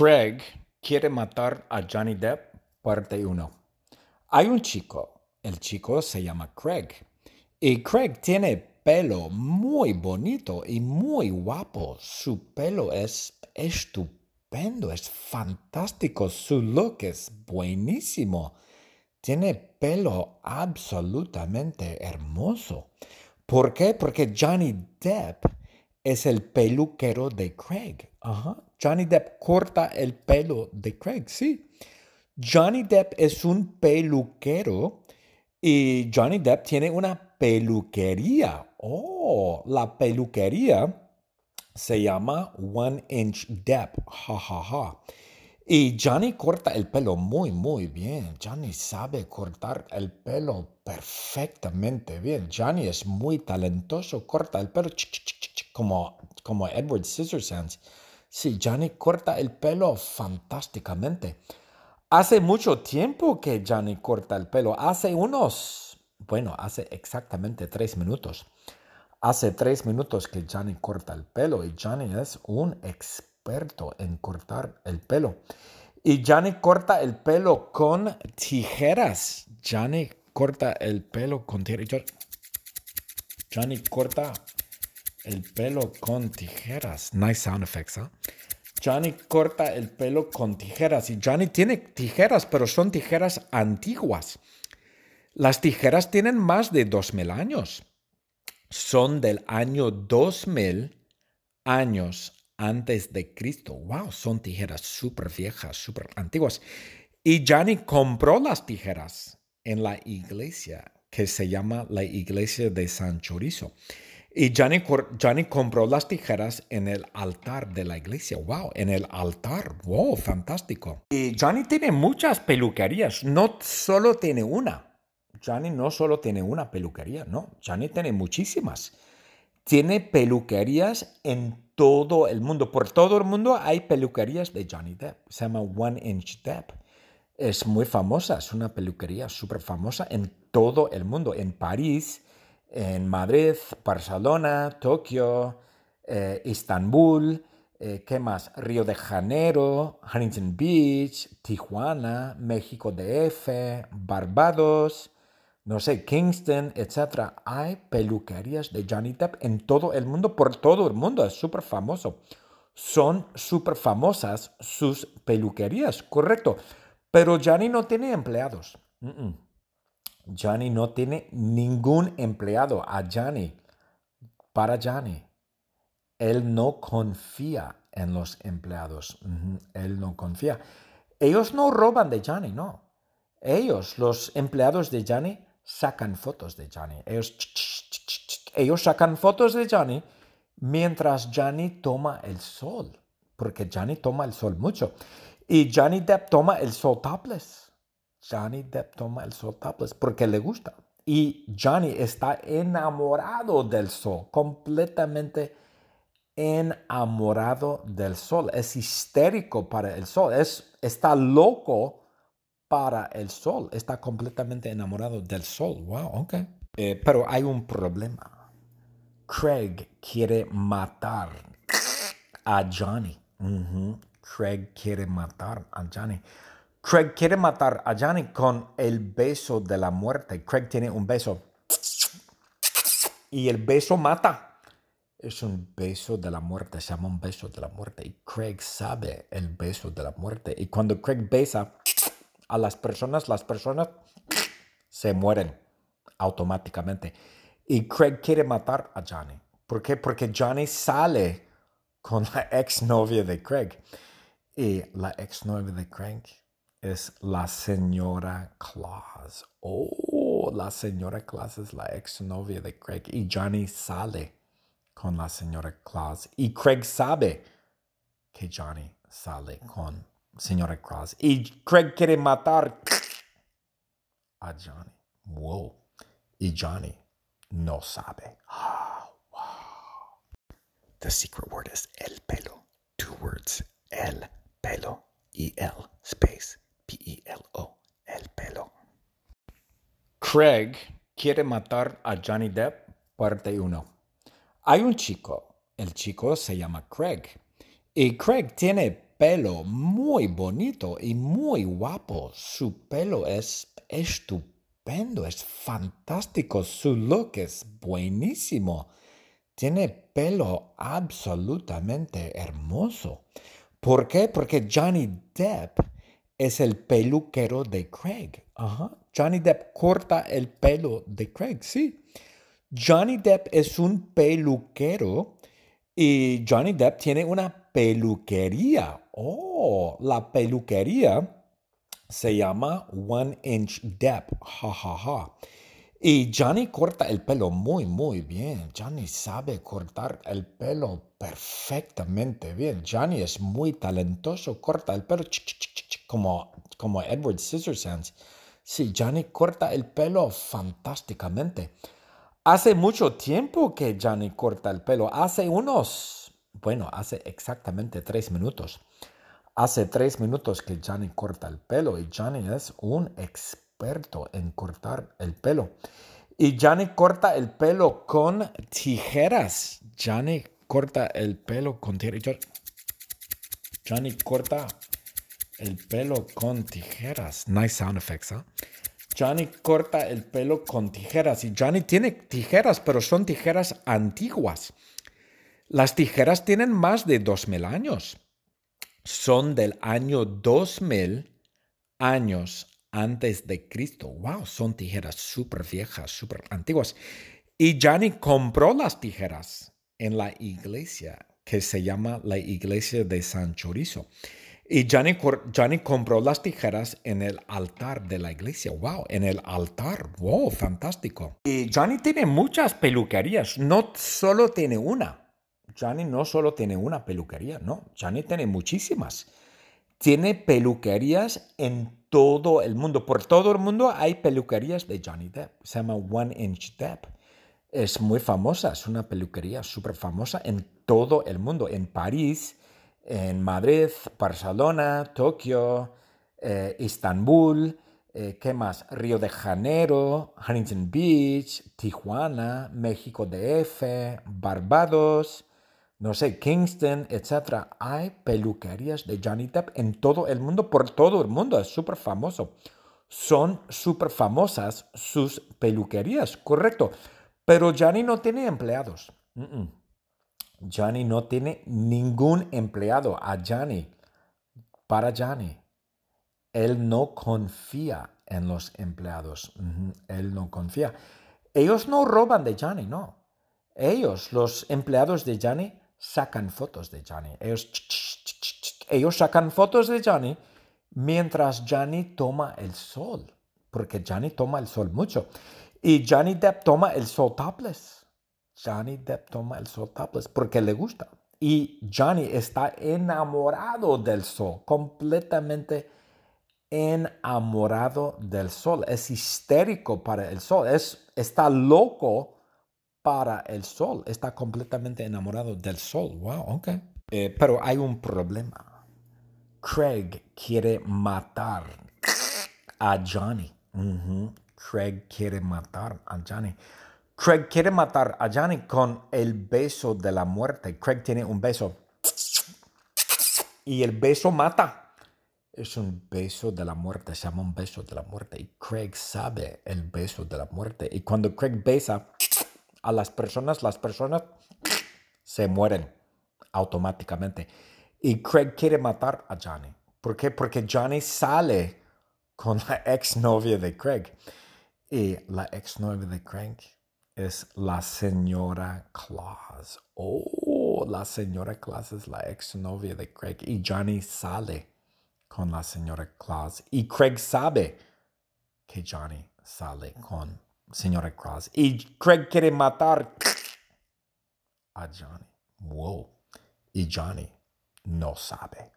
Craig quiere matar a Johnny Depp, parte 1. Hay un chico, el chico se llama Craig, y Craig tiene pelo muy bonito y muy guapo. Su pelo es estupendo, es fantástico, su look es buenísimo. Tiene pelo absolutamente hermoso. ¿Por qué? Porque Johnny Depp es el peluquero de Craig. Johnny Depp corta el pelo de Craig, sí. Johnny Depp es un peluquero y Johnny Depp tiene una peluquería. Oh, la peluquería se llama One Inch Depp. Ja, ja, ja. Y Johnny corta el pelo muy, muy bien. Johnny sabe cortar el pelo perfectamente bien. Johnny es muy talentoso, corta el pelo como, como Edward Scissorhands. Sí, Johnny corta el pelo fantásticamente. Hace mucho tiempo que Johnny corta el pelo. Hace unos, bueno, hace exactamente tres minutos. Hace tres minutos que Johnny corta el pelo y Johnny es un experto en cortar el pelo. Y Johnny corta el pelo con tijeras. Johnny corta el pelo con tijeras. Johnny corta el pelo con tijeras. Nice sound effects, ¿eh? Johnny corta el pelo con tijeras. Y Johnny tiene tijeras, pero son tijeras antiguas. Las tijeras tienen más de 2000 años. Son del año 2000 años antes de Cristo. Wow, son tijeras súper viejas, súper antiguas. Y Johnny compró las tijeras en la iglesia que se llama la iglesia de San Chorizo. Y Johnny, Johnny compró las tijeras en el altar de la iglesia. Wow, en el altar. Wow, fantástico. Y Johnny tiene muchas peluquerías, no solo tiene una. Johnny no solo tiene una peluquería, no. Johnny tiene muchísimas. Tiene peluquerías en todo el mundo. Por todo el mundo hay peluquerías de Johnny Depp. Se llama One Inch Depp. Es muy famosa, es una peluquería súper famosa en todo el mundo. En París, en Madrid, Barcelona, Tokio, eh, Estambul, eh, ¿qué más? Río de Janeiro, Huntington Beach, Tijuana, México DF, Barbados, no sé, Kingston, etc. Hay peluquerías de Johnny Depp en todo el mundo, por todo el mundo, es súper famoso. Son súper famosas sus peluquerías, correcto. Pero Johnny no tiene empleados. Johnny no tiene ningún empleado a Johnny. Para Johnny. Él no confía en los empleados. Él no confía. Ellos no roban de Johnny, no. Ellos, los empleados de Johnny, sacan fotos de Johnny. Ellos, ellos sacan fotos de Johnny mientras Johnny toma el sol, porque Johnny toma el sol mucho. Y Johnny Depp toma el sol topless. Johnny Depp toma el sol topless porque le gusta. Y Johnny está enamorado del sol, completamente enamorado del sol. Es histérico para el sol. Es, está loco para el sol, está completamente enamorado del sol. Wow, ok. Eh, pero hay un problema. Craig quiere matar a Johnny. Craig quiere matar a Johnny. Craig quiere matar a Johnny con el beso de la muerte. Craig tiene un beso. Y el beso mata. Es un beso de la muerte. Se llama un beso de la muerte. Y Craig sabe el beso de la muerte. Y cuando Craig besa a las personas, las personas se mueren automáticamente. Y Craig quiere matar a Johnny. ¿Por qué? Porque Johnny sale con la exnovia de Craig. Y la exnovia de Craig es la señora Claus. Oh, la señora Claus es la exnovia de Craig. Y Johnny sale con la señora Claus. Y Craig sabe que Johnny sale con señora Cross. Y Craig quiere matar a Johnny. Wow. Y Johnny no sabe. wow. The secret word is el pelo. Two words. El pelo. E-L space P-E-L-O. El pelo. Craig quiere matar a Johnny Depp, parte 1. Hay un chico. El chico se llama Craig. Y Craig tiene pelo muy bonito y muy guapo. Su pelo es estupendo, es fantástico. Su look es buenísimo. Tiene pelo absolutamente hermoso. ¿Por qué? Porque Johnny Depp es el peluquero de Craig. Johnny Depp corta el pelo de Craig, sí. Johnny Depp es un peluquero y Johnny Depp tiene una peluquería. Oh, la peluquería se llama One Inch Depp. Ja. Y Johnny corta el pelo muy, muy bien. Johnny sabe cortar el pelo perfectamente bien. Johnny es muy talentoso, corta el pelo como, como Edward Scissorhands. Sí, Johnny corta el pelo fantásticamente. Hace mucho tiempo que Johnny corta el pelo. Hace unos, bueno, hace exactamente tres minutos. Hace tres minutos que Johnny corta el pelo y Johnny es un experto en cortar el pelo. Y Johnny corta el pelo con tijeras. Johnny corta el pelo con tijeras. Johnny corta el pelo con tijeras. Nice sound effects, ¿ah? Johnny corta el pelo con tijeras y Johnny tiene tijeras, pero son tijeras antiguas. Las tijeras tienen más de 2000 años. Son del año 2000 años antes de Cristo. Wow, son tijeras súper viejas, súper antiguas. Y Johnny compró las tijeras en la iglesia que se llama la iglesia de San Chorizo. Y Johnny, Johnny, compró las tijeras en el altar de la iglesia. ¡Wow! En el altar. ¡Wow! Fantástico. Y Johnny tiene muchas peluquerías. No solo tiene una. Johnny no solo tiene una peluquería, no. Johnny tiene muchísimas. Tiene peluquerías en todo el mundo. Por todo el mundo hay peluquerías de Johnny Depp. Se llama One Inch Depp. Es muy famosa. Es una peluquería súper famosa en todo el mundo. En París en Madrid, Barcelona, Tokio, eh, Istambul, eh, ¿qué más? Río de Janeiro, Huntington Beach, Tijuana, México DF, Barbados, no sé, Kingston, etc. Hay peluquerías de Johnny Depp en todo el mundo, por todo el mundo, es súper famoso. Son súper famosas sus peluquerías, correcto. Pero Johnny no tiene empleados. Johnny no tiene ningún empleado a Johnny, para Johnny. Él no confía en los empleados. Él no confía. Ellos no roban de Johnny, no. Ellos, los empleados de Johnny, sacan fotos de Johnny. Ellos, ellos sacan fotos de Johnny mientras Johnny toma el sol, porque Johnny toma el sol mucho. Y Johnny Depp toma el sol topless. Johnny Depp toma el sol topless porque le gusta. Y Johnny está enamorado del sol, completamente enamorado del sol. Es histérico para el sol, es, está loco para el sol, está completamente enamorado del sol. Wow, ok. Eh, pero hay un problema. Craig quiere matar a Johnny. Craig quiere matar a Johnny. Craig quiere matar a Johnny con el beso de la muerte. Craig tiene un beso. Y el beso mata. Es un beso de la muerte, se llama un beso de la muerte. Y Craig sabe el beso de la muerte. Y cuando Craig besa a las personas, las personas se mueren automáticamente. Y Craig quiere matar a Johnny. ¿Por qué? Porque Johnny sale con la exnovia de Craig. Y la exnovia de Craig es la señora Claus. Oh, la señora Claus es la exnovia de Craig. Y Johnny sale con la señora Claus. Y Craig sabe que Johnny sale con señora Claus. Y Craig quiere matar a Johnny. Wow. Y Johnny no sabe.